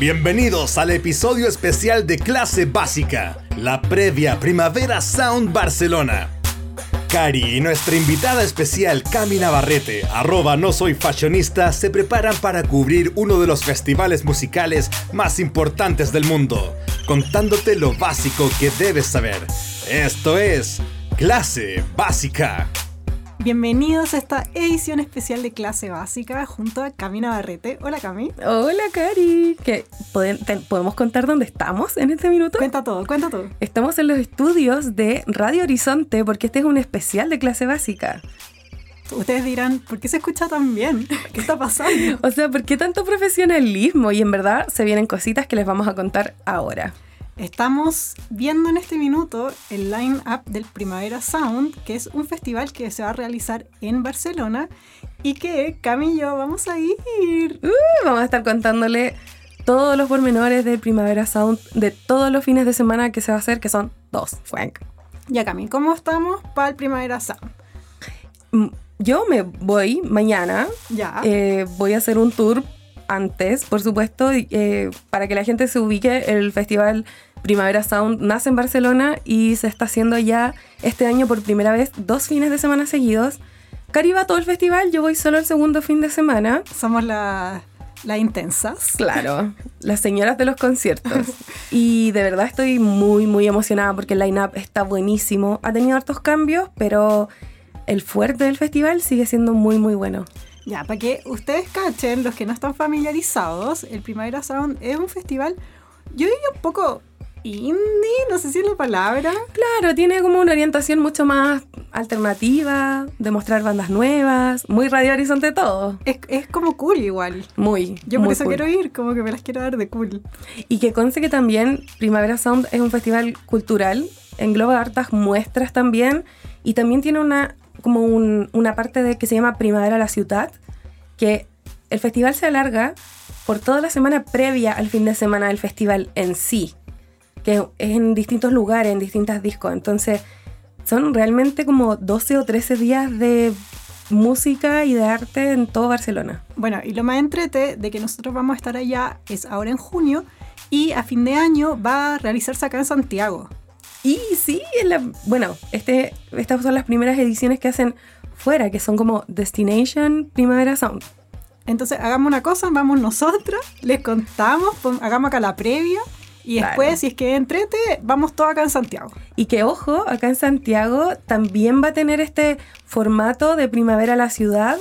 Bienvenidos al episodio especial de Clase Básica, la previa Primavera Sound Barcelona. Cari y nuestra invitada especial Cami Navarrete, arroba no soy fashionista, se preparan para cubrir uno de los festivales musicales más importantes del mundo, contándote lo básico que debes saber. Esto es Clase Básica. Bienvenidos a esta edición especial de clase básica junto a Cami Navarrete. Hola Cami. Hola Cari. ¿Qué, ¿Podemos contar dónde estamos en este minuto? Cuenta todo, cuenta todo. Estamos en los estudios de Radio Horizonte porque este es un especial de clase básica. Ustedes dirán, ¿por qué se escucha tan bien? ¿Qué está pasando? o sea, ¿por qué tanto profesionalismo? Y en verdad se vienen cositas que les vamos a contar ahora. Estamos viendo en este minuto el line-up del Primavera Sound, que es un festival que se va a realizar en Barcelona y que Cami y yo vamos a ir. Uh, vamos a estar contándole todos los pormenores del Primavera Sound de todos los fines de semana que se va a hacer, que son dos, Frank. Ya, Cami, ¿cómo estamos para el Primavera Sound? Mm, yo me voy mañana. Ya. Eh, voy a hacer un tour antes, por supuesto, eh, para que la gente se ubique. El festival Primavera Sound nace en Barcelona y se está haciendo ya este año por primera vez dos fines de semana seguidos. Cari va todo el festival, yo voy solo el segundo fin de semana. Somos las intensas. Claro, las señoras de los conciertos. Y de verdad estoy muy, muy emocionada porque el line-up está buenísimo. Ha tenido hartos cambios, pero el fuerte del festival sigue siendo muy, muy bueno. Ya, para que ustedes cachen, los que no están familiarizados, el Primavera Sound es un festival, yo diría un poco indie, no sé si es la palabra. Claro, tiene como una orientación mucho más alternativa, de mostrar bandas nuevas, muy Radio Horizonte todo. Es, como cool igual. Muy. Yo por eso quiero ir, como que me las quiero dar de cool. Y que conste que también Primavera Sound es un festival cultural, engloba hartas muestras también, y también tiene una como una parte de que se llama Primavera la Ciudad, que el festival se alarga por toda la semana previa al fin de semana del festival en sí que es en distintos lugares, en distintas discos. Entonces, son realmente como 12 o 13 días de música y de arte en todo Barcelona. Bueno, y lo más entrete de que nosotros vamos a estar allá es ahora en junio y a fin de año va a realizarse acá en Santiago. Y sí, bueno, este, estas son las primeras ediciones que hacen fuera, que son como Destination Primavera Sound. Entonces, hagamos una cosa, vamos nosotras, les contamos, hagamos acá la previa y después, si es que entrete, vamos todo acá en Santiago. Y que ojo, acá en Santiago también va a tener este formato de primavera a la ciudad.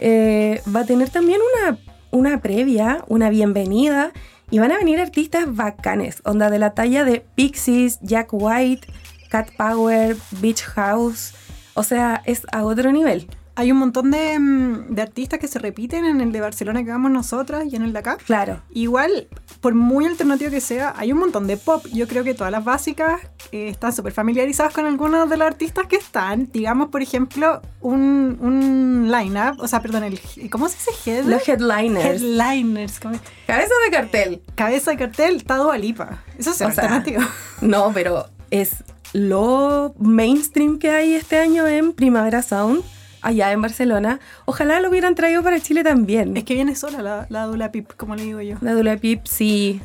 Eh, va a tener también una, una previa, una bienvenida. Y van a venir artistas bacanes, onda de la talla de Pixies, Jack White, Cat Power, Beach House. O sea, es a otro nivel hay un montón mm, de, artistas que se repiten en el de Barcelona que vamos nosotras y en el de acá. Claro. Igual, por muy alternativo que sea, hay un montón de pop. Yo creo que todas las básicas eh, están súper familiarizadas con algunos de los artistas que están. Digamos, por ejemplo, un, un line-up, o sea, perdón, el, ¿cómo se dice? Los headliners. Headliners. Cabeza de cartel. Cabeza de cartel, está Alipa. Eso es alternativo. no, pero es lo mainstream que hay este año en Primavera Sound allá en Barcelona. Ojalá lo hubieran traído para Chile también. Es que viene sola la, la Dula Pip, como le digo yo. La Dula Pip, sí.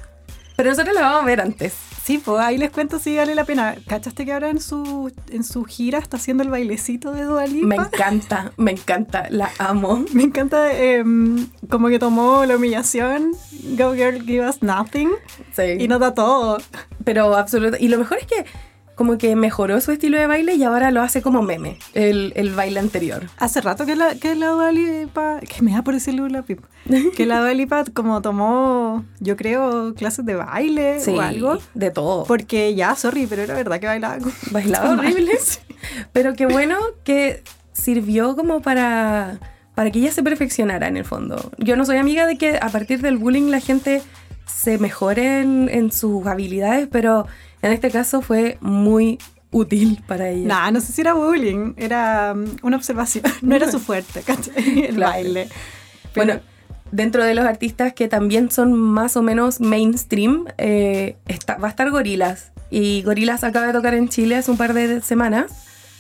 Pero nosotros la vamos a ver antes. Sí, pues ahí les cuento si vale la pena. ¿Cachaste que ahora en su, en su gira está haciendo el bailecito de Dua Me encanta, me encanta, la amo. Me encanta em, como que tomó la humillación, Go Girl Give Us Nothing, sí. y da todo. Pero absolutamente, y lo mejor es que como que mejoró su estilo de baile y ahora lo hace como meme, el, el baile anterior. Hace rato que la, que la Dua que me da por decirlo la pipa, que la Dua como tomó, yo creo, clases de baile o algo. de todo. Porque ya, sorry, pero era verdad que bailaba. Bailaba horrible. pero qué bueno que sirvió como para, para que ella se perfeccionara en el fondo. Yo no soy amiga de que a partir del bullying la gente se mejore en, en sus habilidades, pero en este caso fue muy útil para ella. Nah, no sé si era bullying, era um, una observación. No era su fuerte, ¿cachai? El baile. Bueno, dentro de los artistas que también son más o menos mainstream, eh, está, va a estar Gorilas. Y Gorilas acaba de tocar en Chile hace un par de semanas.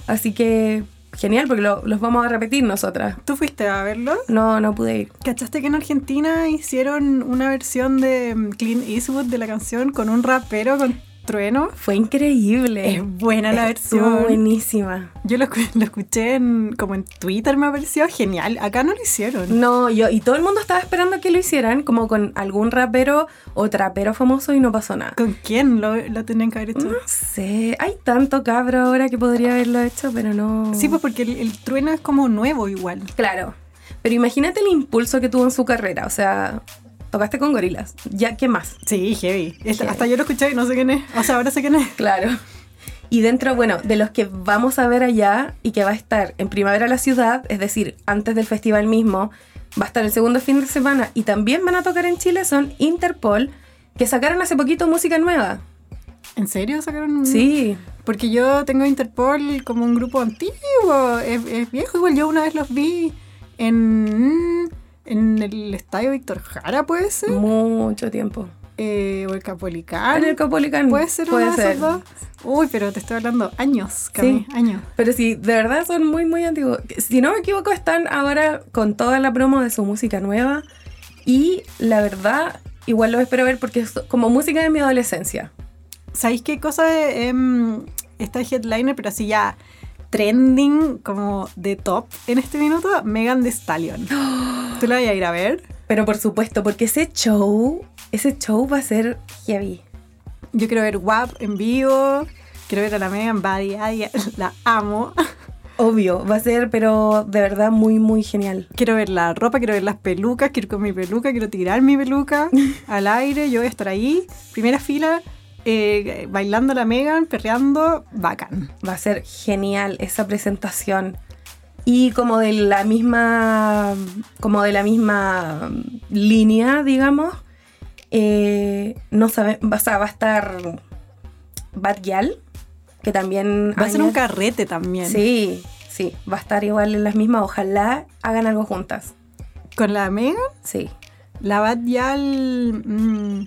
Así que genial porque lo- los vamos a repetir nosotras. ¿Tú fuiste a verlo? No, no pude ir. ¿Cachaste que en Argentina hicieron una versión de mm, Clint Eastwood de la canción con un rapero con trueno? Fue increíble. Es buena la versión. buenísima. Yo lo, escu- lo escuché en, como en Twitter, me pareció genial. Acá no lo hicieron. No, yo, y todo el mundo estaba esperando que lo hicieran, como con algún rapero o trapero famoso y no pasó nada. ¿Con quién lo, lo tenían que haber hecho? No sé, hay tanto cabro ahora que podría haberlo hecho, pero no. Sí, pues porque el, el trueno es como nuevo igual. Claro. Pero imagínate el impulso que tuvo en su carrera. O sea, tocaste con gorilas. Ya, ¿qué más? Sí, heavy. Hasta yo lo escuché y no sé quién es. O sea, ahora sé quién es. Claro. Y dentro, bueno, de los que vamos a ver allá y que va a estar en Primavera la Ciudad, es decir, antes del festival mismo, va a estar el segundo fin de semana y también van a tocar en Chile, son Interpol, que sacaron hace poquito música nueva. ¿En serio sacaron un.? Sí, Porque yo tengo Interpol como un grupo antiguo. Es, es viejo. Igual yo una vez los vi en. En el estadio Víctor Jara, puede ser. mucho tiempo. Eh, o el Capolicán. En el Copolicán. ¿Puede ser Puede de ser. dos? Uy, pero te estoy hablando años, Cami, años. Pero sí, de verdad son muy, muy antiguos. Si no me equivoco, están ahora con toda la promo de su música nueva. Y la verdad, igual lo espero ver porque es como música de mi adolescencia. ¿Sabéis qué cosa es em, esta headliner, pero así ya trending, como de top en este minuto? Megan Thee Stallion. ¿Tú la vas a ir a ver? Pero por supuesto, porque ese show, ese show va a ser heavy. Yo quiero ver WAP en vivo. Quiero ver a la Megan. Ay, la amo. Obvio, va a ser, pero de verdad muy, muy genial. Quiero ver la ropa, quiero ver las pelucas, quiero ir con mi peluca, quiero tirar mi peluca al aire. Yo voy a estar ahí, primera fila, eh, bailando la Megan, perreando, bacán. Va a ser genial esa presentación. Y como de la misma, como de la misma línea, digamos, eh, no sabe, o sea, va a estar Bad Gyal, que también Va a ser un carrete también. Sí, sí, va a estar igual en las mismas. Ojalá hagan algo juntas. Con la Megan, Sí. la Bad Gyal, mm,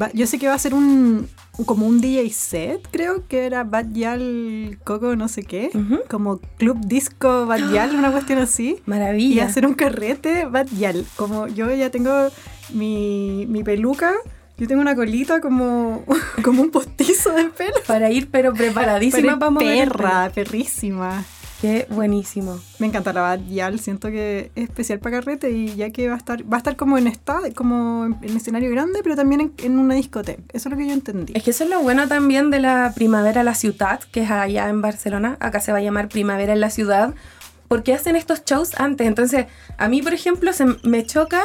va- yo sé que va a ser un como un DJ set, creo que era Bad Gyal Coco no sé qué, como Club Disco Bad Gyal, una cuestión así. Y Maravilla. hacer un carrete Bad Gyal. Como yo ya tengo mi, mi peluca, yo tengo una colita como, como un postizo de pelo. Para ir, pero preparadísima para mover el perra, perrísima. Qué buenísimo. Me encanta la Bad siento que es especial para carrete y ya que va a estar, va a estar como en esta, como en, en escenario grande, pero también en, en una discoteca. Eso es lo que yo entendí. Es que eso es lo bueno también de la Primavera la Ciudad, que es allá en Barcelona. Acá se va a llamar Primavera en la Ciudad, porque hacen estos shows antes. Entonces, a mí, por ejemplo, se me choca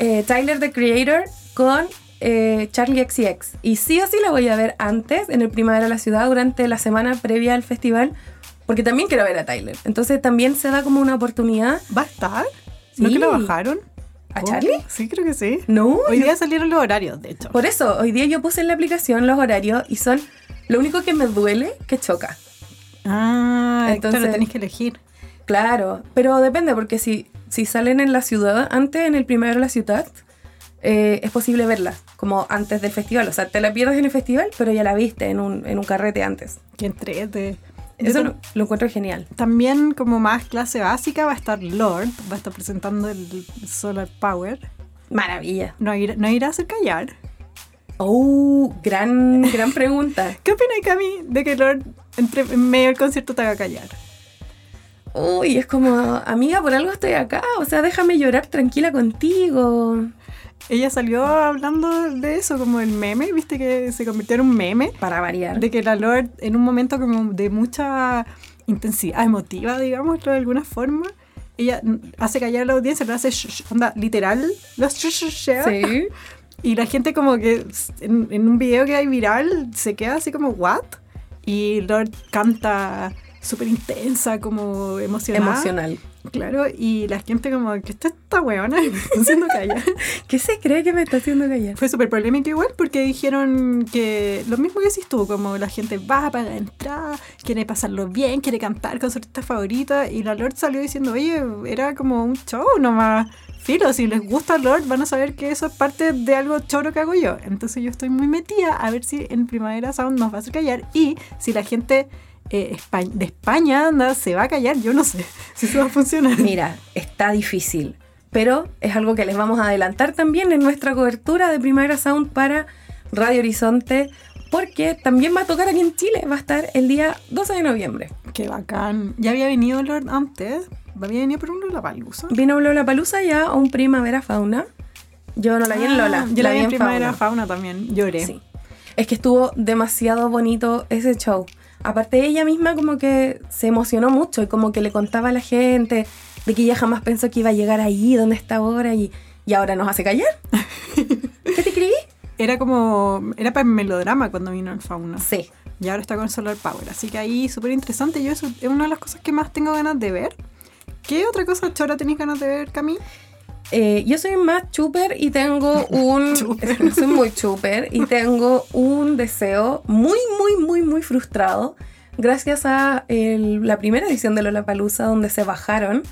eh, Tyler, the Creator, con eh, Charlie XCX. Y sí o sí la voy a ver antes, en el Primavera la Ciudad, durante la semana previa al festival, porque también quiero ver a Tyler. Entonces, también se da como una oportunidad. ¿Va a estar? ¿No Sí. que lo bajaron? ¿A Oh, Charlie? Sí, creo que sí. No, Hoy yo- día salieron los horarios, de hecho. Por eso, hoy día yo puse en la aplicación los horarios y son lo único que me duele que choca. Ah, Entonces- claro, tenéis que elegir. Claro, pero depende, porque si, si salen en la ciudad, antes en el primero de la ciudad, eh, es posible verla, como antes del festival. O sea, te la pierdes en el festival, pero ya la viste en un, en un carrete antes. Que entrete. Eso lo, lo encuentro genial. También como más clase básica va a estar Lord, va a estar presentando el Solar Power. Maravilla. ¿No irá, no irá a hacer callar? Oh, gran, gran pregunta. ¿Qué opinas, Cami, de que Lord entre, en medio del concierto te haga callar? Uy, es como, amiga, por algo estoy acá. O sea, déjame llorar tranquila contigo. Ella salió hablando de eso, como el meme, viste que se convirtió en un meme, Para variar. de que la Lord en un momento como de mucha intensidad emotiva, digámoslo de alguna forma, ella hace callar a la audiencia, pero hace onda literal, los sh- sh- sh- Sí. Y la gente como que en, en un video que hay viral se queda así como, ¿what? Y Lord canta súper intensa, como emocionada. Emocional. Claro, y la gente como, que esta está weona? Me está haciendo callar. ¿Qué se cree que me está haciendo callar? Fue súper polémico igual porque dijeron que lo mismo que decís tú, como la gente va para la entrada, quiere pasarlo bien, quiere cantar con su artista favorita y la Lord salió diciendo, oye, era como un show nomás. Filo, si les gusta Lord van a saber que eso es parte de algo choro que hago yo. Entonces yo estoy muy metida a ver si en Primavera Sound nos va a hacer callar y si la gente eh, de España, anda, se va a callar, yo no sé si eso va a funcionar. Mira, está difícil, pero es algo que les vamos a adelantar también en nuestra cobertura de Primavera Sound para Radio Horizonte, porque también va a tocar aquí en Chile, va a estar el día 12 de noviembre. Qué bacán. Ya había venido Lord antes, había venido por un Lollapalooza. Vino Lola Palusa ya a un Primavera Fauna. Yo no la vi en Lola, Ah, Yo la vi en Primavera Fauna. Fauna también, lloré. Sí. Es que estuvo demasiado bonito ese show. Aparte ella misma como que se emocionó mucho y como que le contaba a la gente de que ella jamás pensó que iba a llegar ahí, donde está ahora y, y ahora nos hace callar. ¿Qué te escribí? Era como, era para el melodrama cuando vino el Fauna. Sí. Y ahora está con Solar Power. Así que ahí súper interesante. Yo eso es una de las cosas que más tengo ganas de ver. ¿Qué otra cosa chora tenéis ganas de ver, Cami? Eh, yo soy más chuper y tengo un... Chuper. soy muy chuper y tengo un deseo muy, muy, muy, muy frustrado gracias a el- la primera edición de Lollapalooza donde se bajaron,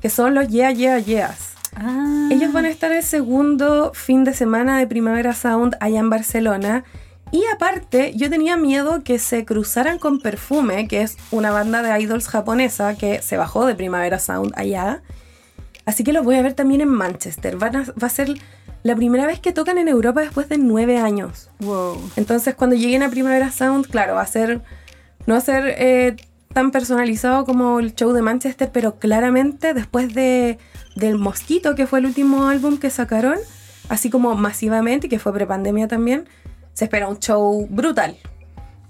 que son los Yeah, Yeah, Yeahs. Ah, Ellos van a estar el segundo fin de semana de Primavera Sound allá en Barcelona. Y aparte, yo tenía miedo que se cruzaran con Perfume, que es una banda de idols japonesa que se bajó de Primavera Sound allá. Así que los voy a ver también en Manchester. Van a- va a ser la primera vez que tocan en Europa después de nueve años. Wow. Entonces, cuando lleguen a Primavera Sound, claro, va a ser. No va a ser eh, tan personalizado como el show de Manchester, pero claramente después de, del Mosquito, que fue el último álbum que sacaron, así como masivamente, y que fue prepandemia también, se espera un show brutal.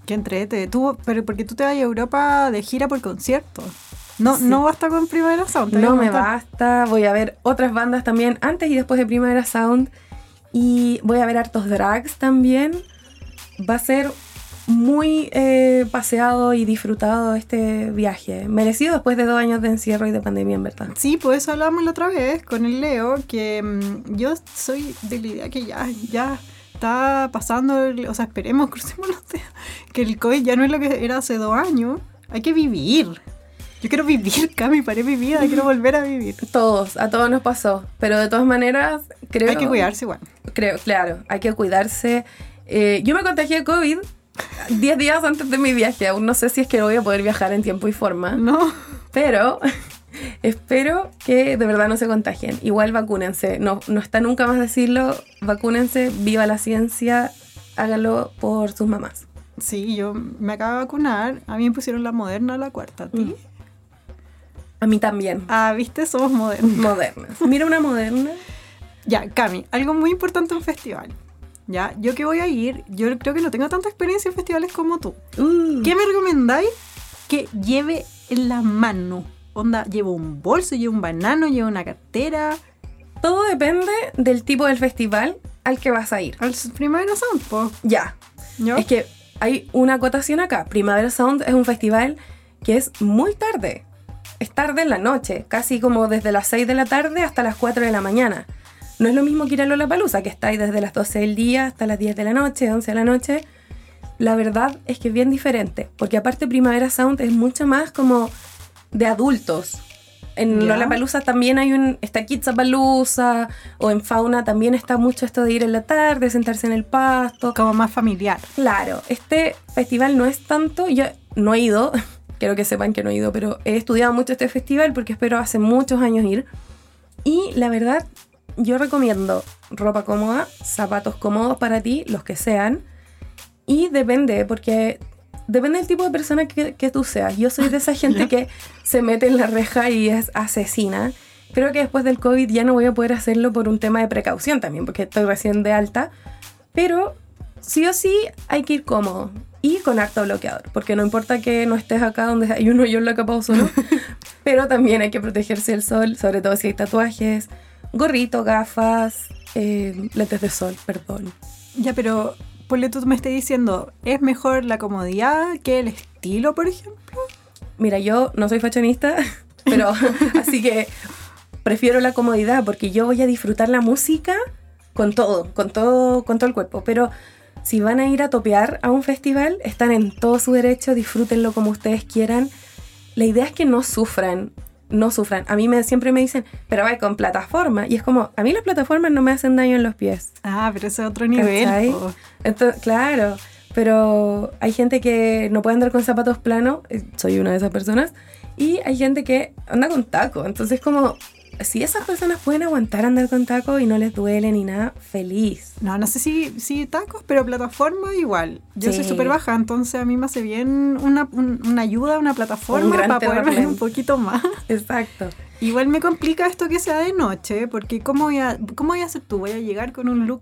Qué entrete. Tú, pero porque tú te vas a Europa de gira por concierto. No, Sí. no basta con Primavera Sound. No me basta, voy a ver otras bandas también antes y después de Primavera Sound. Y voy a ver hartos drags también. Va a ser muy eh, paseado y disfrutado este viaje. Merecido después de dos años de encierro y de pandemia, en verdad. Sí, pues eso hablábamos la otra vez con el Leo, que mm, yo soy de la idea que ya, ya está pasando, el- o sea, esperemos, crucemos los dedos, que el COVID ya no es lo que era hace dos años. Hay que vivir. Yo quiero vivir, Cami, paré mi vida, quiero volver a vivir. Todos, a todos nos pasó. Pero de todas maneras, creo... Hay que cuidarse igual. Creo, claro, hay que cuidarse. Eh, yo me contagié de COVID 10 días antes de mi viaje. Aún no sé si es que voy a poder viajar en tiempo y forma. No, Pero espero que de verdad no se contagien. Igual vacúnense. No, no está nunca más decirlo. Vacúnense, viva la ciencia, hágalo por sus mamás. sí, yo me acabo de vacunar, a mí me pusieron la moderna la cuarta, ¿a ti? Mm. A mí también. Ah, viste, somos modernos. Modernas. Mira una moderna. Ya, Cami, algo muy importante en un festival. Ya, yo que voy a ir, yo creo que no tengo tanta experiencia en festivales como tú. Uh, ¿Qué me recomendáis? Que lleve en la mano. Onda, llevo un bolso, llevo un banano, llevo una cartera. Todo depende del tipo del festival al que vas a ir. Al Primavera Sound, po. Ya. ¿Yo? Es que hay una acotación acá. Primavera Sound es un festival que es muy tarde. Es tarde en la noche, casi como desde las 6 de la tarde hasta las 4 de la mañana. No es lo mismo que ir a Lollapalooza, que está ahí desde las 12 del día hasta las 10 de la noche, 11 de la noche. La verdad es que es bien diferente, porque aparte Primavera Sound es mucho más como de adultos. En Ya. Lollapalooza también hay un... Está Kidzapalooza, o en Fauna también está mucho esto de ir en la tarde, sentarse en el pasto. Como más familiar. Claro, este festival no es tanto, yo no he ido, quiero que sepan que no he ido, pero he estudiado mucho este festival porque espero hace muchos años ir. Y la verdad, yo recomiendo ropa cómoda, zapatos cómodos para ti, los que sean. Y depende, porque depende del tipo de persona que, que tú seas. Yo soy de esa gente que se mete en la reja y es asesina. Creo que después del COVID ya no voy a poder hacerlo por un tema de precaución también, porque estoy recién de alta. Pero sí o sí hay que ir cómodo y con harto bloqueador, porque no importa que no estés acá donde hay un hoyo en la capa ozono, pero también hay que protegerse del sol, sobre todo si hay tatuajes, gorrito, gafas, eh, lentes de sol, perdón. Ya, pero ponle tú me estás diciendo, ¿es mejor la comodidad que el estilo, por ejemplo? Mira, yo no soy fashionista, pero así que prefiero la comodidad porque yo voy a disfrutar la música con todo, con todo, con todo el cuerpo. Pero si van a ir a topear a un festival, están en todo su derecho, disfrútenlo como ustedes quieran. La idea es que no sufran, no sufran. A mí me, siempre me dicen, pero va con plataforma. Y es como, a mí las plataformas no me hacen daño en los pies. Ah, pero ese es otro nivel. Entonces, claro, pero hay gente que no puede andar con zapatos planos, eh, soy una de esas personas, y hay gente que anda con taco. Entonces, como si esas personas pueden aguantar andar con tacos y no les duele ni nada, feliz. No, no sé si, si tacos, pero plataforma igual. Yo soy súper baja, entonces a mí me hace bien una, un- una ayuda, una plataforma para poder ver un poquito más. Exacto. Igual me complica esto que sea de noche, porque ¿cómo voy a, cómo voy a hacer tú? ¿Voy a llegar con un look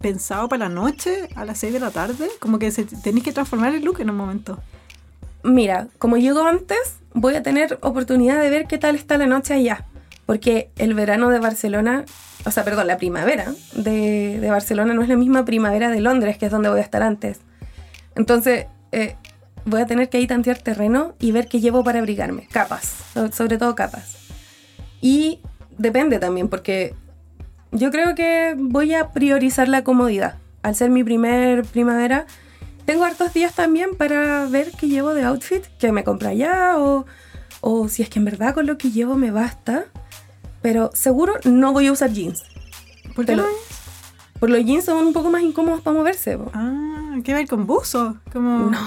pensado para la noche a las 6 de la tarde? Como que tenéis que transformar el look en un momento. Mira, como llego antes, voy a tener oportunidad de ver qué tal está la noche allá. Porque el verano de Barcelona, o sea, perdón, la primavera de, Barcelona no es la misma primavera de Londres, que es donde voy a estar antes. Entonces, eh, voy a tener que ir tantear terreno y ver qué llevo para abrigarme. Capas, so- sobre todo capas. Y depende también, porque yo creo que voy a priorizar la comodidad. Al ser mi primer primavera, tengo hartos días también para ver qué llevo de outfit, que me compro allá o, o si es que en verdad con lo que llevo me basta. Pero seguro no voy a usar jeans. ¿Por qué lo- no? Por los jeans son un poco más incómodos para moverse. po. Ah, ¿qué va a ir con buzo? Como, No.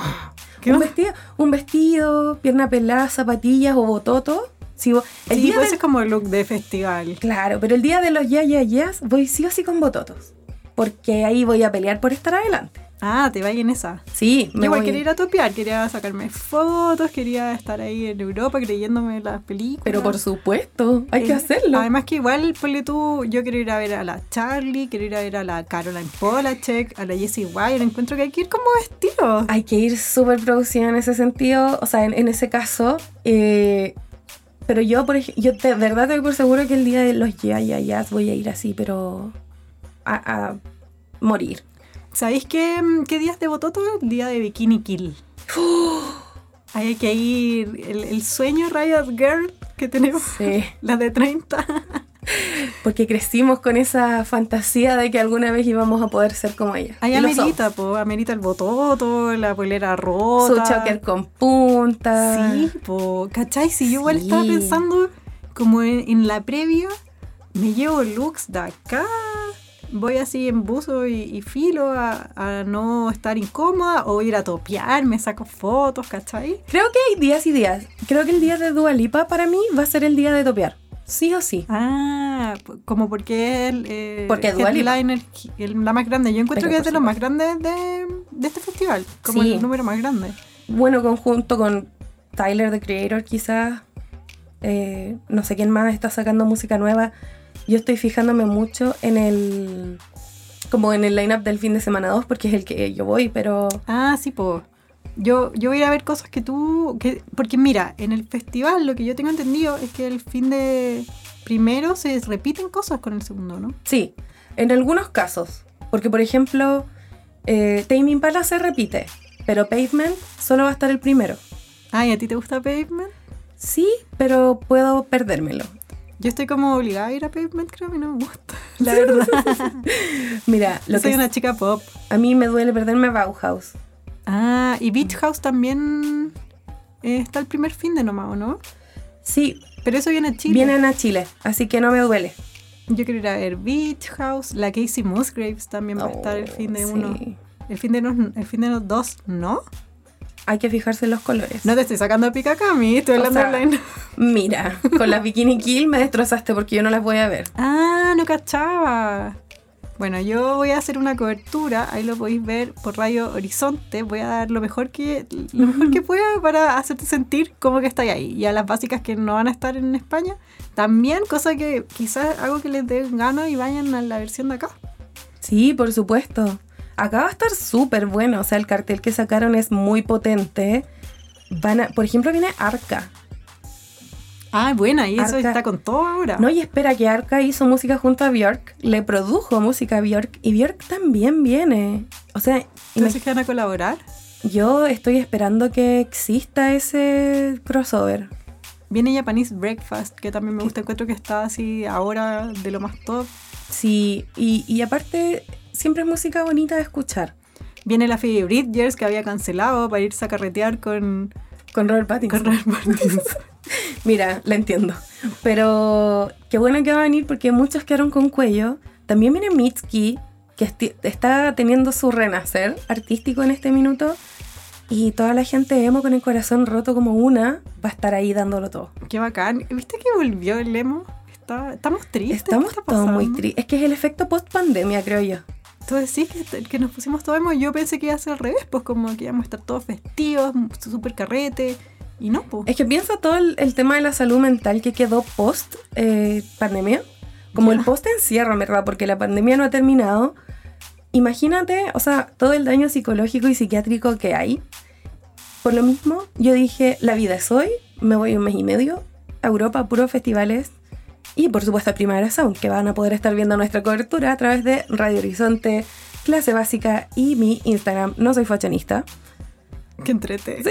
¿Qué Un va? vestido, un vestido, pierna pelada, zapatillas o bototo. Si el Sí, día pues del- es como el look de festival. Claro, pero el día de los ya, ya, yas voy sí o sí con bototos. Porque ahí voy a pelear por estar adelante. Ah, te va en esa. Sí, me igual voy- quería ir a topear, quería sacarme fotos, quería estar ahí en Europa creyéndome las películas. Pero por supuesto, hay que Eh, hacerlo. Además que igual, ponle tú, yo quiero ir a ver a la Charlie, quiero ir a ver a la Caroline Polachek, a la Jessie Wire, encuentro que hay que ir como vestido. Hay que ir súper producida en ese sentido, o sea, en, en ese caso. eh, pero yo, por ej- yo de verdad te por seguro que el día de los ya, ya, ya voy a ir así, pero a, a morir. ¿Sabéis qué, mm, qué día es de Bototo? El día de Bikini Kill. Hay que ir, el, el sueño Riot Girl que tenemos, Sí, la de 30. porque crecimos con esa fantasía de que alguna vez íbamos a poder ser como ella. Ahí amerita, po, amerita el bototo, la polera Su rota. choker con punta. Sí, po, ¿cachai? Si yo igual Sí. estaba pensando como en, en la previa, me llevo looks de acá, voy así en buzo y, y filo a, a no estar incómoda o ir a topear, me saco fotos, ¿cachai? Creo que hay días y días. Creo que el día de Dua Lipa para mí va a ser el día de topear. Sí o sí. Ah, como porque el eh, Porque headliner, el- la más grande. Yo encuentro Pero que es de los más grandes de, de este festival, como Sí. el número más grande. Bueno, conjunto con Tyler, the Creator, quizás. Eh, no sé quién más está sacando música nueva. Yo estoy fijándome mucho en el. Como en el lineup del fin de semana 2, porque es el que yo voy, pero. Ah, sí, po. Yo, yo voy a ir a ver cosas que tú... Que, porque mira, en el festival lo que yo tengo entendido es que el fin de primero se repiten cosas con el segundo, ¿no? Sí, en algunos casos. Porque, por ejemplo, eh, Tame Impala se repite, pero Pavement solo va a estar el primero. Ah, ¿y a ti te gusta Pavement? Sí, pero puedo perdérmelo. Yo estoy como obligada a ir a Pavement, creo que no me gusta. La verdad. Mira, lo Yo soy que una chica pop. a mí me duele perderme a Bauhaus. Ah, y Beach House también eh, está el primer fin de nomás, ¿o no? Sí, Pero eso viene a Chile. vienen a Chile, así que no me duele. Yo quiero ir a ver Beach House. La Casey Musgraves también va a estar el fin de Oh, uno. sí. El fin de, los, el fin de los dos, ¿no? Hay que fijarse en los colores. No te estoy sacando a pica acá mí, estoy hablando online. Mira, con las Bikini Kill me destrozaste porque yo no las voy a ver. Ah, no cachaba. Bueno, yo voy a hacer una cobertura, ahí lo podéis ver por Radio Horizonte. Voy a dar lo mejor que lo mejor que pueda para hacerte sentir como que estáis ahí. Y a las básicas que no van a estar en España, también, cosa que quizás algo que les dé ganas y vayan a la versión de acá. Sí, por supuesto. Acá va a estar súper bueno. O sea, el cartel que sacaron es muy potente. Van a, por ejemplo, viene Arca. Ah, buena, y eso Arca. está con todo ahora. No, y espera que Arca hizo música junto a Björk. Le produjo música a Björk. Y Björk también viene. O sea, Entonces, ¿que van a colaborar? yo estoy esperando que exista ese crossover. Viene Japanese Breakfast, que también me gusta, encuentro que está así ahora de lo más top. Sí, y, y aparte, siempre es música bonita de escuchar. Viene la Phoebe Bridgers, que había cancelado para irse a carretear con, Con Robert Pattinson. con Robert Pattinson. Mira, la entiendo. Pero qué bueno que va a venir porque muchos quedaron con cuello. También viene Mitski, que está teniendo su renacer artístico en este minuto. Y toda la gente emo con el corazón roto como una va a estar ahí dándolo todo. Qué bacán. ¿Viste que volvió el emo? Está- estamos tristes. Estamos ¿Qué está todos muy tristes. Es que es el efecto post pandemia, creo yo. Tú decís que, que nos pusimos todo emo. Yo pensé que iba a ser al revés, pues como que íbamos a estar todos festivos, súper carrete. Y no, pues. Es que piensa todo el, el tema de la salud mental que quedó post eh, pandemia, como el post encierro, en verdad, porque la pandemia no ha terminado. Imagínate, o sea, todo el daño psicológico y psiquiátrico que hay. Por lo mismo, yo dije, la vida es hoy, me voy un mes y medio a Europa, puros festivales. Y por supuesto a Primavera Sound, que van a poder estar viendo nuestra cobertura a través de Radio Horizonte, Clase Básica y mi Instagram, no soy fashionista. Que entrete.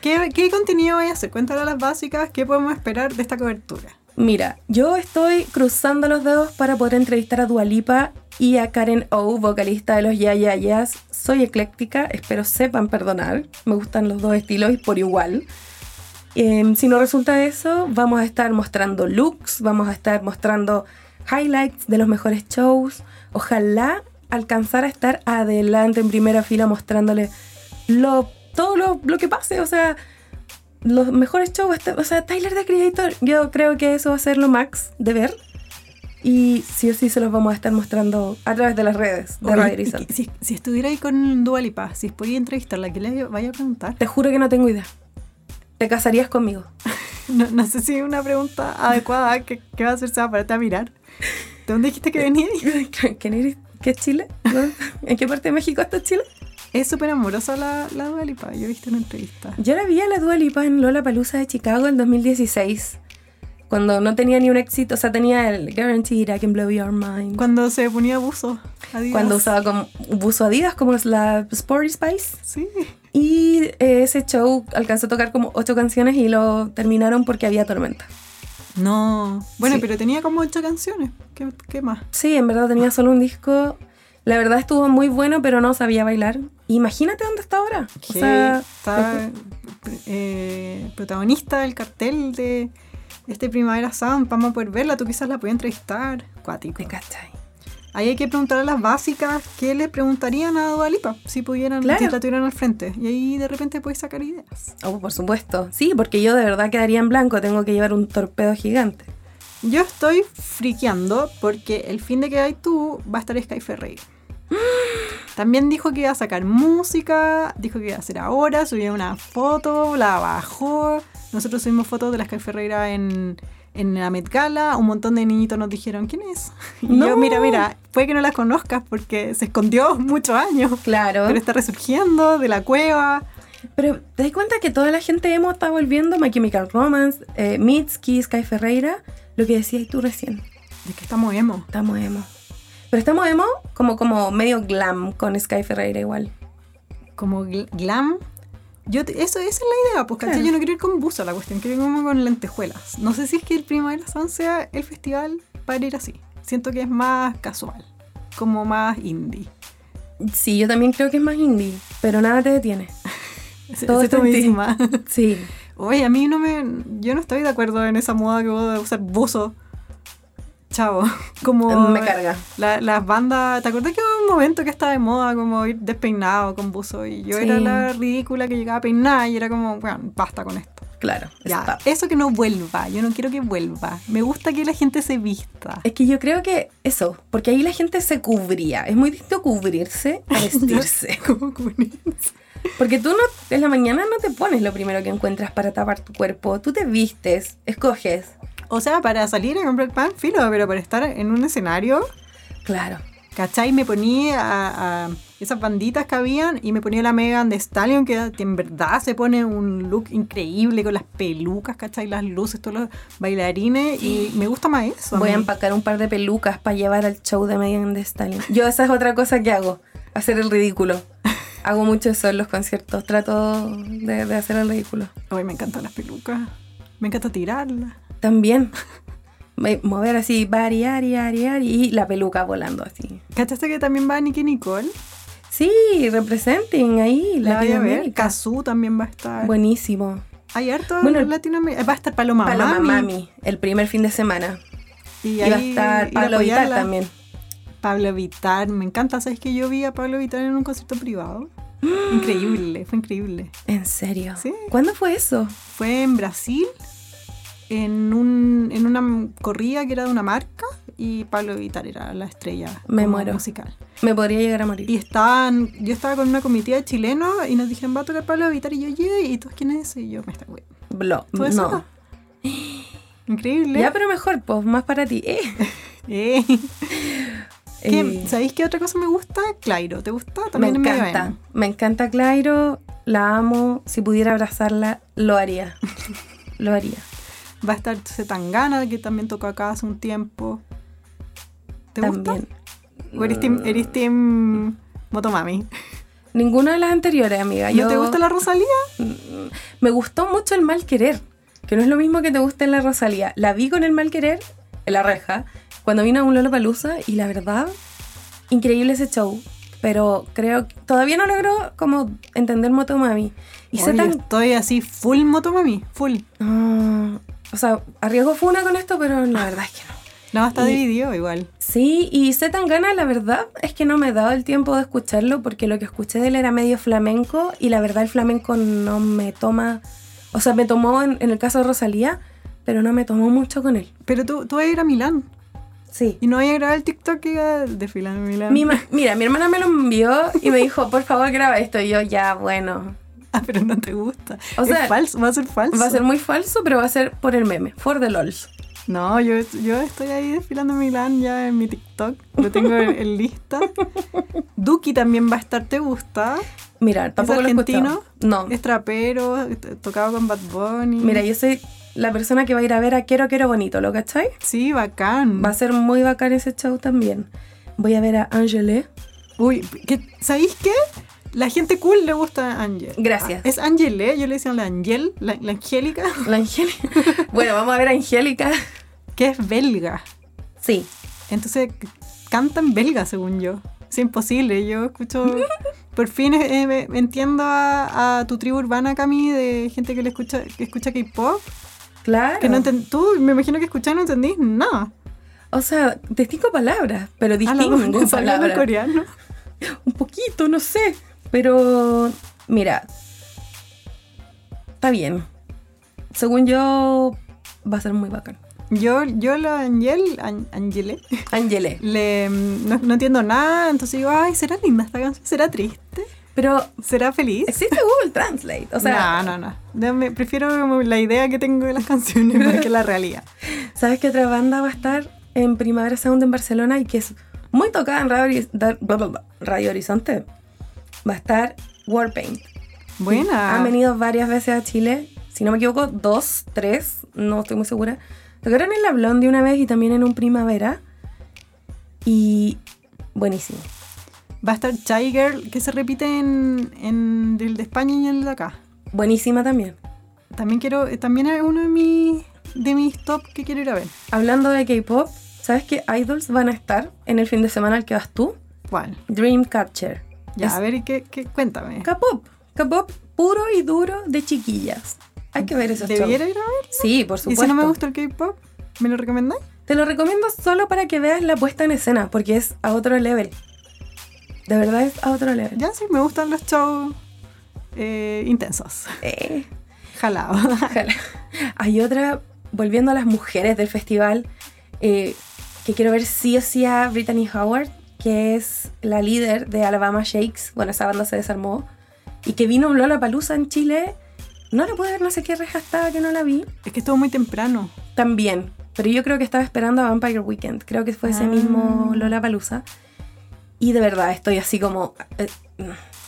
¿Qué, ¿Qué contenido voy a hacer? Cuéntale a las básicas qué podemos esperar de esta cobertura. Mira, yo estoy cruzando los dedos para poder entrevistar a Dualipa y a Karen O, vocalista de los Ya Ya Yeahs. Soy ecléctica, espero sepan perdonar. Me gustan los dos estilos y por igual. Em, si no resulta eso, vamos a estar mostrando looks, vamos a estar mostrando highlights de los mejores shows. Ojalá alcanzar a estar adelante en primera fila mostrándole lo, todo lo, lo que pase. O sea, los mejores shows, hasta- o sea, Tyler the Creator, yo creo que eso va a ser lo max de ver. Y sí o sí se los vamos a estar mostrando a través de las redes de Oye, y si, si estuviera ahí con Dua Lipa, si podía entrevistarla, ¿qué le vaya a preguntar? Te juro que no tengo idea. ¿Te casarías conmigo? No, no sé si es una pregunta adecuada que, que va a hacer Seba para a mirar. ¿De dónde dijiste que venía? ¿Quién eres? ¿Qué es Chile? ¿En qué parte de México está Chile? Es súper amorosa la, la Dua Lipa. Yo he visto una entrevista. Yo la vi a la Dua Lipa en Lola Palusa de Chicago en 2016. Cuando no tenía ni un éxito, o sea, tenía el Guaranteed I Can Blow Your Mind. Cuando se ponía buzo. Adidas. Cuando usaba como buzo Adidas, como es la Sporty Spice. Sí. Y eh, ese show alcanzó a tocar como ocho canciones y lo terminaron porque había tormenta. No. Bueno, Sí. pero tenía como ocho canciones. ¿Qué, qué más? Sí, en verdad tenía solo un disco. La verdad estuvo muy bueno, pero no sabía bailar. Imagínate dónde está ahora. O sea, está eh, protagonista del cartel de este Primavera Sound. Vamos a poder verla. Tú quizás la puedes entrevistar. Cuático. ¿te cachai? Ahí hay que preguntar a las básicas qué le preguntarían a Dua Lipa si pudieran, Claro. si la tuvieran al frente. Y ahí de repente puedes sacar ideas. Oh, por supuesto. Sí, porque yo de verdad quedaría en blanco. Tengo que llevar un torpedo gigante. Yo estoy friqueando porque el fin de que hay tú va a estar Sky Ferreira. También dijo que iba a sacar música, dijo que iba a hacer ahora, subió una foto, la bajó. Nosotros subimos fotos de la Sky Ferreira en, en la Met Gala. Un montón de niñitos nos dijeron, ¿quién es? Y No. yo, mira, mira, puede que no la conozcas porque se escondió muchos años. Claro. Pero está resurgiendo de la cueva. Pero te das cuenta que toda la gente emo está volviendo. My Chemical Romance, eh, Mitski, Sky Ferreira. Lo que decías tú recién. ¿De qué estamos emo? Estamos emo. Pero estamos emo como, como medio glam con Sky Ferreira igual. Como gl- glam. Yo te- eso, esa es la idea, pues ¿cachai? Claro. yo no quiero ir con buzo a la cuestión, quiero ir como con lentejuelas. No sé si es que el Primavera Sound sea el festival para ir así. Siento que es más casual, como más indie. Sí, yo también creo que es más indie, pero nada te detiene. Todo está misma. Sí. Oye, a mí no me. Yo no estoy de acuerdo en esa moda que hubo de usar buzo. Chavo. Como. Me carga. la- las bandas. ¿Te acuerdas que hubo un momento que estaba de moda como ir despeinado con buzo? Y yo Sí. era la ridícula que llegaba peinada y era como, bueno, basta con esto. Claro. Ya, eso que no vuelva. Yo no quiero que vuelva. Me gusta que la gente se vista. Es que yo creo que eso, porque ahí la gente se cubría. Es muy distinto cubrirse a vestirse. Como cubrirse. Porque tú no, en la mañana no te pones lo primero que encuentras para tapar tu cuerpo. Tú te vistes, escoges. O sea, para salir a comprar pan, filo, pero para estar en un escenario, Claro. ¿cachai? Me ponía a, a esas banditas que habían y me ponía la Megan de Stallion, que, en verdad se pone un look increíble con las pelucas, ¿cachai? Las luces, todos los bailarines, y me gusta más eso. Voy a empacar un par de pelucas para llevar al show de Megan Thee Stallion. Yo esa es otra cosa que hago, hacer el ridículo. Hago mucho eso en los conciertos, trato de, de hacer el ridículo. Ay, me encantan las pelucas. Me encanta tirarlas. También, mover así, bari, ari, ari, ari, y la peluca volando así. ¿Cachaste que también va Nicky Nicole? Sí, representen ahí, La voy a ver. Kazoo también va a estar. Buenísimo. Hay harto Bueno, en Latinoamérica. Va a estar Paloma, Paloma Mami. Mami, el primer fin de semana. Y Y va a ahí estar a Pablo Vittar apoyarla. también. Pablo Vitar, me encanta. ¿Sabes que yo vi a Pablo Vitar en un concierto privado? Increíble, fue increíble. ¿En serio? Sí. ¿Cuándo fue eso? Fue en Brasil, en, un, en una corrida que era de una marca, y Pablo Vitar era la estrella Me muero. musical. Me podría llegar a morir. Y estaban, yo estaba con una comitiva de chilenos y nos dijeron, va a tocar Pablo Vitar, y yo llegué, y todos, ¿quién es? Y yo, me está güey. Blo- no. Increíble. Ya, pero mejor, pues, más para ti. Eh. Eh. ¿Qué- Eh, ¿Sabéis qué otra cosa me gusta? Clairo, ¿te gusta? me También medio encanta. Me encanta Clairo. La amo. Si pudiera abrazarla, lo haría. lo haría. Va a estar Zetangana, que también tocó acá hace un tiempo. ¿Te gusta? También. ¿O eres team, eres team Motomami? Ninguna de las anteriores, amiga. ¿No Yo- te gusta la Rosalía? Me gustó mucho el mal querer, que no es lo mismo que te guste en la Rosalía. La vi con el mal querer en la reja cuando vino a un Lollapalooza y la verdad, increíble ese show. Pero creo que todavía no logro como entender Motomami. Y sé Oye, tan... estoy así full Motomami, full. Ah, o sea, arriesgo funa con esto, pero la verdad es que no. No, está Y- dividido igual. Sí, y sé tan gana, la verdad es que no me he dado el tiempo de escucharlo porque lo que escuché de él era medio flamenco y la verdad el flamenco no me toma, o sea, me tomó en, en el caso de Rosalía, pero no me tomó mucho con él. Pero tú, tú vas a ir a Milán Sí. y no vas a grabar el TikTok que iba desfilando en Milán. Mi mira, mi hermana me lo envió y me dijo, por favor graba esto. Y yo, ya, bueno. Ah, pero no te gusta. O sea, es falso, va a ser falso. Va a ser muy falso, pero va a ser por el meme, for the lols. No, yo, yo estoy ahí desfilando en Milán ya en mi TikTok. Lo tengo en, en lista. Duki también va a estar, ¿te gusta? Mira, tampoco he argentino? No. Es trapero, t- tocaba con Bad Bunny. Mira, yo soy la persona que va a ir a ver a Quiero Quiero Bonito, ¿lo cachai? Sí, bacán. Va a ser muy bacán ese show también. Voy a ver a Angele. Uy, ¿qué- ¿sabéis qué? La gente cool le gusta a Angel. Gracias. Ah, Es Angele, yo le decía la Angel, la, la Angélica, La Angélica. bueno, vamos a ver a Angélica. que es belga. Sí. Entonces canta en belga, según yo. Es imposible. Yo escucho. Por fin eh, eh, entiendo a, a tu tribu urbana, Cami, de gente que le escucha que escucha K-pop. Claro. Que no Tú, me imagino que escuchás y no entendís nada. o sea, distingo palabras, pero distingo palabras. coreano. Un poquito, no sé. Pero, mira, está bien. Según yo, va a ser muy bacán. Yo, yo la Angel, An- Angele, Angele. le, mm, no, no entiendo nada, entonces digo, ay, ¿será linda esta canción? ¿Será triste? Pero ¿Será feliz? existe Google Translate. O sea, no, no, no. Me- prefiero la idea que tengo de las canciones más que la realidad. ¿sabes qué otra banda va a estar en Primavera Sound en Barcelona y que es muy tocada en Radio, Radio Horizonte? Va a estar Warpaint. Buena. Han venido varias veces a Chile. Si no me equivoco, dos, tres, no estoy muy segura. Tocaron en la Blondie una vez y también en un Primavera. Y buenísimo. Va a estar Chai Girl, que se repite en, en el de España y el de acá. Buenísima también. También quiero, también es uno de mis, de mis top que quiero ir a ver. Hablando de K-pop, ¿sabes qué idols van a estar en el fin de semana al que vas tú? ¿Cuál? Dreamcatcher. Ya, Es a ver, ¿qué, qué, cuéntame. K-pop. K-pop puro y duro de chiquillas. Hay que ver esos shows. ¿Debiera ir a ver? Sí, por ¿Y supuesto. si no me gusta el K-pop? ¿Me lo recomendáis? Te lo recomiendo solo para que veas la puesta en escena, porque es a otro level. De verdad es a otro level. Ya, sí, me gustan los shows eh, intensos. Eh, Jalado. ojalá. Hay otra, volviendo a las mujeres del festival, eh, que quiero ver sí o sí a Brittany Howard, que es la líder de Alabama Shakes. Bueno, esa banda se desarmó. Y que vino Lola Palusa en Chile. No la pude ver, no sé qué reja estaba que no la vi. es que estuvo muy temprano. También. Pero yo creo que estaba esperando a Vampire Weekend. Creo que fue ese Ah. mismo Lola Palusa. Y de verdad estoy así como. eh,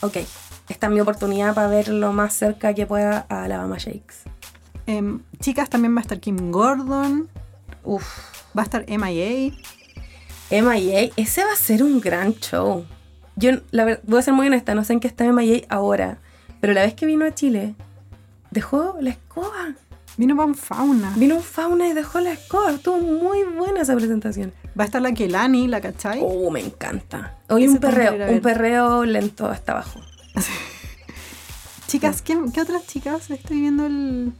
ok, esta es mi oportunidad para ver lo más cerca que pueda a Alabama Shakes. Em, chicas, también va a estar Kim Gordon. Uf. Va a estar MIA. MIA, ese va a ser un gran show. Yo, la verdad, voy a ser muy honesta, no sé en qué está MIA ahora. Pero la vez que vino a Chile, dejó la escoba. Vino Van Fauna. Vino un fauna y dejó la escoba. Estuvo muy buena esa presentación. Va a estar la Kelani, la cachai. Oh, me encanta. Hoy un perreo, un perreo lento hasta abajo. Chicas, ¿qué, qué otras chicas? Estoy viendo el,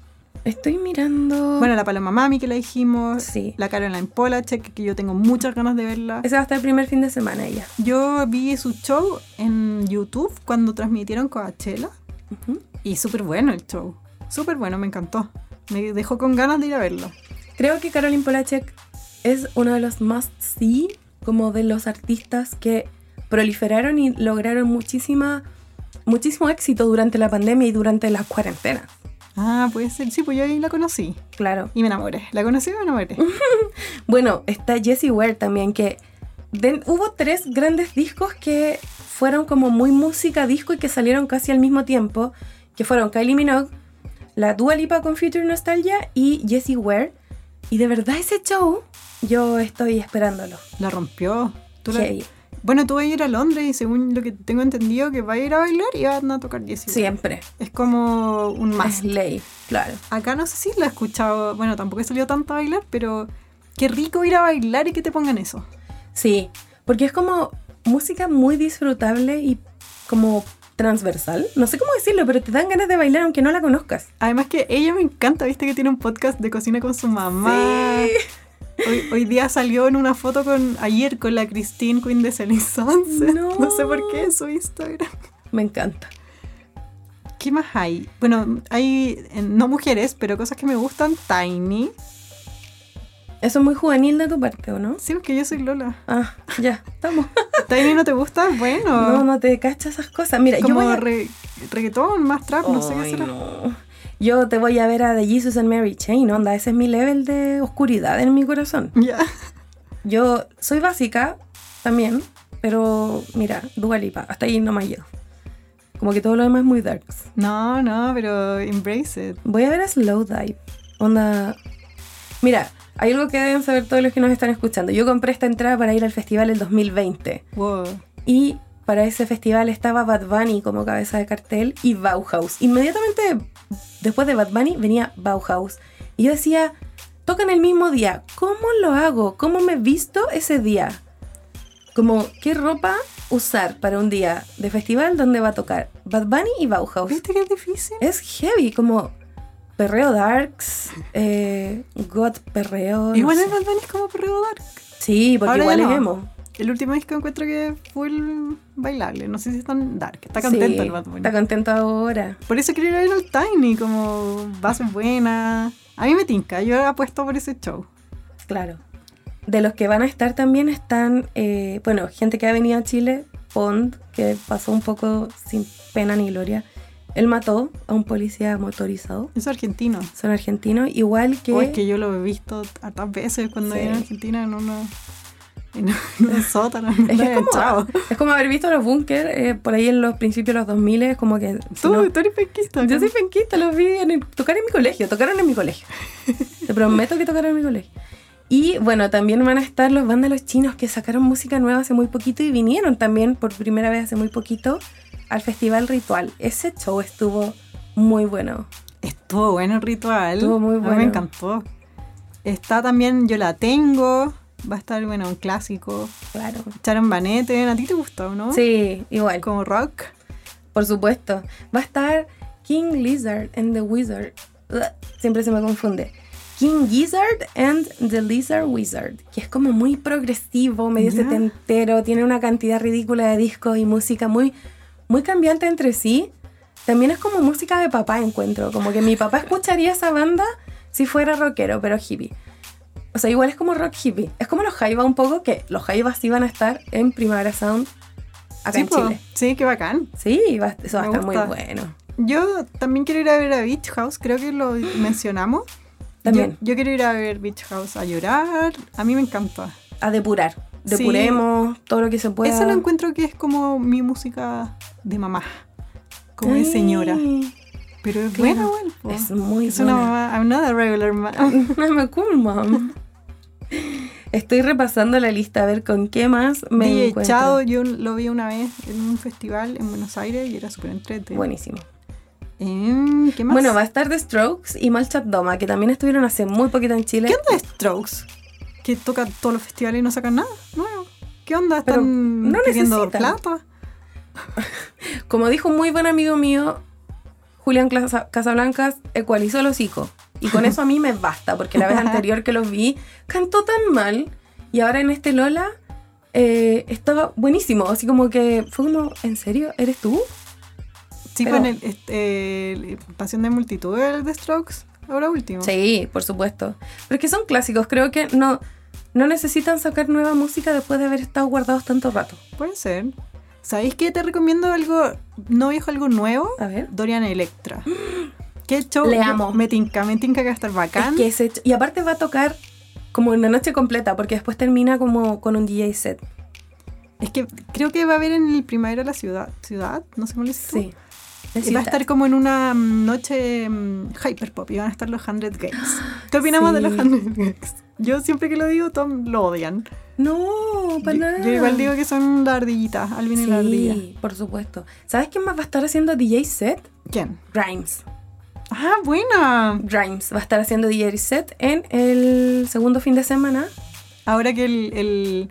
Estoy mirando. Bueno, la Paloma Mami que la dijimos. Sí. La Caroline Polachek, que yo tengo muchas ganas de verla. ese va a estar el primer fin de semana ella. Yo vi su show en YouTube cuando transmitieron Coachella. Ujú. Y súper bueno el show. Súper bueno, me encantó. Me dejó con ganas de ir a verlo. Creo que Caroline Polachek es uno de los must see, como de los artistas que proliferaron y lograron muchísima, muchísimo éxito durante la pandemia y durante las cuarentenas. Ah, puede ser. Sí, pues yo ahí la conocí. Claro. Y me enamoré. La conocí y me enamoré. Bueno, está Jessie Ware también, que hubo tres grandes discos que fueron como muy música disco y que salieron casi al mismo tiempo, que fueron Kylie Minogue, la Dua Lipa con Future Nostalgia y Jessie Ware. Y de verdad ese show, yo estoy esperándolo. La rompió. Tú la-. Bueno, tú vas a ir a Londres y según lo que tengo entendido que va a ir a bailar y van a tocar Jessie. Ware. Siempre. Es como un Es más. ley, claro. Acá no sé si la he escuchado. Bueno, tampoco he salido tanto a bailar, pero qué rico ir a bailar y que te pongan eso. Sí, porque es como música muy disfrutable y como transversal. No sé cómo decirlo, pero te dan ganas de bailar aunque no la conozcas. Además que ella me encanta, viste que tiene un podcast de cocina con su mamá. Hoy, hoy día salió en una foto con ayer con la Christine Queen de Selling Sunset. No. No. sé por qué su Instagram. Me encanta. ¿Qué más hay? Bueno, hay no mujeres, pero cosas que me gustan. Tiny. Eso es muy juvenil de tu parte, ¿o no? Sí, porque yo soy Lola. Ah, ya, estamos. ¿Tiny no te gusta? Bueno. No, no te cachas esas cosas. Mira, yo Como voy a... re- reggaetón, más trap, no sé qué será. no. Yo te voy a ver a The Jesus and Mary Chain, onda. Ese es mi level de oscuridad en mi corazón. Ya. Yo soy básica también, pero mira, Dua Lipa, hasta ahí no me llego. Como que todo lo demás es muy darks. No, no, pero embrace it. Voy a ver a Slow Dive. Onda. Mira, hay algo que deben saber todos los que nos están escuchando. Yo compré esta entrada para ir al festival el 2020. Wow. Y para ese festival estaba Bad Bunny como cabeza de cartel y Bauhaus. Inmediatamente después de Bad Bunny venía Bauhaus. Y yo decía, tocan el mismo día. ¿Cómo lo hago? ¿Cómo me visto ese día? Como, ¿qué ropa usar para un día de festival donde va a tocar Bad Bunny y Bauhaus? ¿Viste que es difícil? Es heavy, como perreo darks, eh, god perreo. no Igual sé. el Bad Bunny es como perreo dark. Sí, porque Ahora igual es no. emo. El último disco encuentro que fue el bailable. No sé si es tan dark. Está contento Sí, el Bad Bunny. Está contento ahora. Por eso quiero ir a al Tiny, como bases buenas. A mí me tinca, yo apuesto por ese show. Claro. De los que van a estar también están, eh, bueno, gente que ha venido a Chile, Pond, que pasó un poco sin pena ni gloria. Él mató a un policía motorizado. Es argentino. Son argentinos, igual que... O es que yo lo he visto hartas veces cuando Sí. vine a Argentina en uno en un sótano. Es, que es, como, chao. es como haber visto los bunkers eh, por ahí en los principios de los 2000, es como que... si Tú, no- tú eres penquista. Yo soy penquista, los vi en el- tocar en mi colegio, tocaron en mi colegio. Te prometo que tocaron en mi colegio. Y bueno, también van a estar los vándalos chinos que sacaron música nueva hace muy poquito y vinieron también por primera vez hace muy poquito al Festival Ritual. Ese show estuvo muy bueno. Estuvo bueno el ritual. Estuvo muy A mí bueno. me encantó. Está también Yo la tengo. Va a estar, bueno, un clásico. Claro. Sharon Banete. ¿A ti te gustó, no? Sí, igual, Como rock. por supuesto. Va a estar King Lizard and the Wizard. Siempre se me confunde. King Gizzard and the Lizard Wizard, que es como muy progresivo, medio Ya. setentero, tiene una cantidad ridícula de discos y música muy, muy cambiante entre sí. También es como música de papá, encuentro. Como que mi papá escucharía esa banda si fuera rockero, pero hippie. O sea, igual es como rock hippie. Es como los Jaiba un poco, que los Jaivas iban a estar en Primavera Sound acá sí, en po. Chile. Sí, qué bacán. Sí, va- eso va a estar muy bueno. Yo también quiero ir a ver a Beach House. Creo que lo mencionamos. También. Yo, yo quiero ir a ver Beach House a llorar. A mí me encanta. A depurar. Sí. Depuremos todo lo que se pueda. Eso lo encuentro que es como mi música de mamá. Como de señora. Pero es Claro. buena, po. Es muy Es una mamá. I'm not a regular mom. I'm a cool mom. Estoy repasando la lista a ver con qué más me DJ encuentro. Chao, yo lo vi una vez en un festival en Buenos Aires y era súper entretenido. Buenísimo. Em, ¿Qué más? Bueno, va a estar The Strokes y Malchat Doma, que también estuvieron hace muy poquito en Chile. ¿Qué onda de Strokes? Que tocan todos los festivales y no sacan nada nuevo. ¿Qué onda? ¿Están no pidiendo necesitan. plata? Como dijo un muy buen amigo mío, Julián Casa- Casablancas ecualizó el hocico Y con eso a mí me basta, porque la vez anterior que los vi cantó tan mal y ahora en este Lola eh, estaba buenísimo. Así como que fue como, ¿en serio? ¿Eres tú? Sí, Pero- con el este, el Pasión de Multitud, el de Strokes, ahora último. Sí, por supuesto. Pero es que son clásicos, creo que no, no necesitan sacar nueva música después de haber estado guardados tanto rato. Puede ser. ¿Sabéis qué? Te recomiendo algo, no viejo, algo nuevo. A ver. Dorian Electra. ¿Qué show? Le Yo- amo. Me tinca, me tinca que va a estar bacán. Es que ese- y aparte va a tocar como una noche completa, porque después termina como con un DJ set. Es que creo que va a haber en el Primavera la ciudad. ¿Ciudad? No sé cómo le. Sí. Y va a estar como en una mm, noche mm, hyperpop y van a estar los 100 Games. ¿Qué opinamos Sí. de los 100 Games? Yo siempre que lo digo, todos lo odian. No, para nada. yo igual digo que son la ardillita, Alvin y la ardilla. Sí, por supuesto. ¿Sabes quién más va a estar haciendo DJ set? ¿Quién? Grimes. Ah, buena. Grimes va a estar haciendo DJ set en el segundo fin de semana. Ahora que el, el-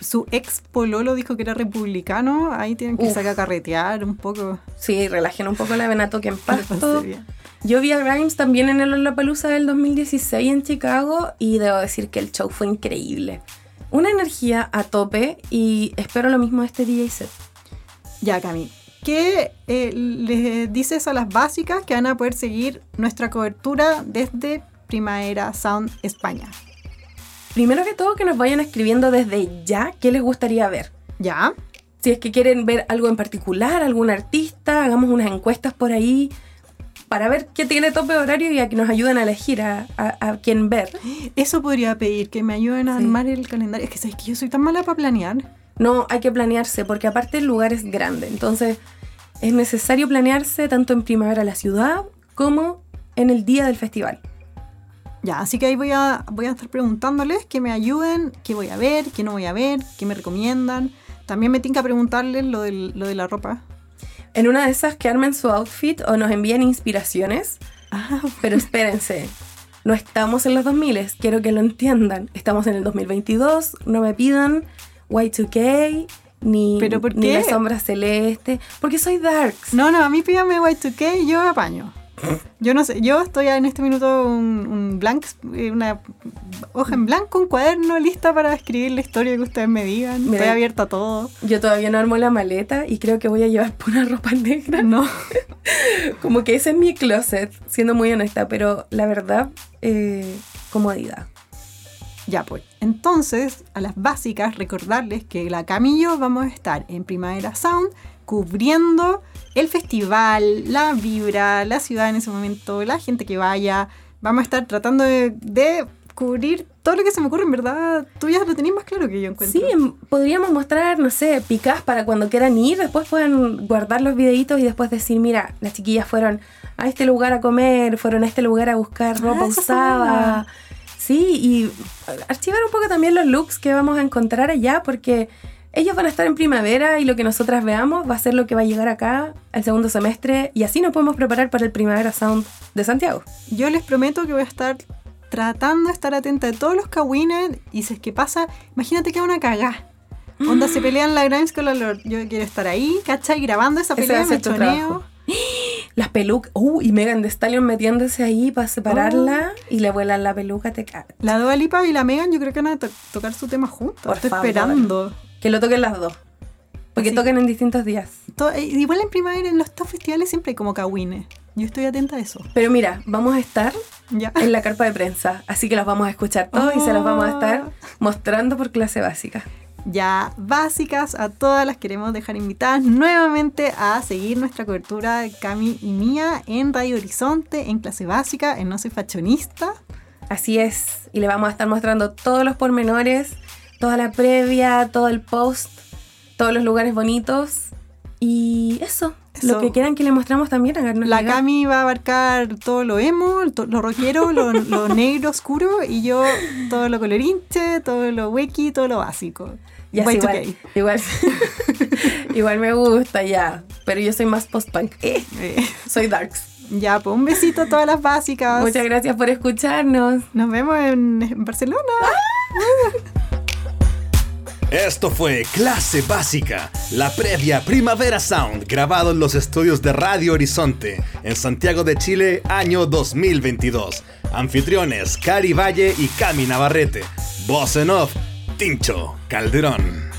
su ex pololo dijo que era republicano, ahí tienen que Uf. sacar a carretear un poco. Sí, relajen un poco la vena, toquen pasto. Yo vi a Grimes también en el Lollapalooza del 2016 en Chicago y debo decir que el show fue increíble. Una energía a tope y espero lo mismo de este DJ set. Ya, Cami. ¿Qué eh, les dices a las básicas que van a poder seguir nuestra cobertura desde Primavera Sound España? Primero que todo, que nos vayan escribiendo desde ya qué les gustaría ver. ¿Ya? Si es que quieren ver algo en particular, algún artista, hagamos unas encuestas por ahí para ver qué tiene tope horario y a que nos ayuden a elegir a, a, a quién ver. Eso podría pedir, que me ayuden a Sí. armar el calendario. Es que sabes que yo soy tan mala para planear. No, hay que planearse porque aparte el lugar es grande. Entonces es necesario planearse tanto en primavera la ciudad como en el día del festival. Ya, así que ahí voy a, voy a estar preguntándoles que me ayuden, qué voy a ver, qué no voy a ver, qué me recomiendan. También me tinca preguntarles lo, del- lo de la ropa. En una de esas que armen su outfit o nos envíen inspiraciones, Ah, pero espérense. No estamos en los 2000, quiero que lo entiendan. Estamos en el 2022, no me pidan Y2K ni, ¿Pero por ni qué? la sombra celeste, porque soy darks. no, no, a mí pídame Y2K y yo apaño. Yo no sé, yo estoy en este minuto un, un blank, eh, una hoja en blanco, un cuaderno lista para escribir la historia que ustedes me digan. Mira. Estoy abierta a todo. Yo todavía no armo la maleta y creo que voy a llevar pura ropa negra. No. Como que ese es mi closet, siendo muy honesta, pero la verdad, eh, comodidad. Ya pues. Entonces, a las básicas, recordarles que la Camillo vamos a estar en Primavera Sound cubriendo el festival, la vibra, la ciudad en ese momento, la gente que vaya. Vamos a estar tratando de, de cubrir todo lo que se me ocurre, en verdad. Tú ya lo tenías más claro que yo encuentro. Sí, em, podríamos mostrar, no sé, picas para cuando quieran ir, después pueden guardar los videitos y después decir, mira, las chiquillas fueron a este lugar a comer, fueron a este lugar a buscar ropa Ah, esa usada. Sí, y archivar un poco también los looks que vamos a encontrar allá, porque ellos van a estar en primavera y lo que nosotras veamos va a ser lo que va a llegar acá al segundo semestre y así nos podemos preparar para el Primavera Sound de Santiago. Yo les prometo que voy a estar tratando de estar atenta de todos los kawines y si es que pasa, imagínate que es una cagá. Onda se pelean la Grimes con la Lord. Yo quiero estar ahí, ¿cachai? Grabando esa pelea, a Las pelucas, uh, y Megan Thee Stallion metiéndose ahí para separarla y le vuelan la peluca, te La Dua Lipa y la Megan yo creo que van a to- tocar su tema juntos. Por Estoy favor. esperando. Que lo toquen las dos. Porque Sí. toquen en distintos días. Eh, igual en primavera en los top festivales siempre hay como kawines. Yo estoy atenta a eso. Pero mira, vamos a estar Ya. en la carpa de prensa, así que los vamos a escuchar todos y se los vamos a estar mostrando por clase básica. Ya básicas, a todas las queremos dejar invitadas nuevamente a seguir nuestra cobertura de Cami y mía en Radio Horizonte, en clase básica, en No Soy Fashionista. Así es, y le vamos a estar mostrando todos los pormenores, toda la previa, todo el post, todos los lugares bonitos y eso, Eso. lo que quieran que le mostramos también, háganos La llegar. Cami va a abarcar todo lo emo, to- lo rockero, lo, lo negro oscuro y yo todo lo colorinche, todo lo weki, todo lo básico. Y2K. igual, igual, igual me gusta ya, pero yo soy más post-punk. Eh, Eh, soy darks. ya, pues un besito a todas las básicas. Muchas gracias por escucharnos. Nos vemos en, en Barcelona. Esto fue Clase Básica, la previa Primavera Sound, grabado en los estudios de Radio Horizonte, en Santiago de Chile, año 2022. Anfitriones, Cari Valle y Cami Navarrete. Voz en off, Tincho Calderón.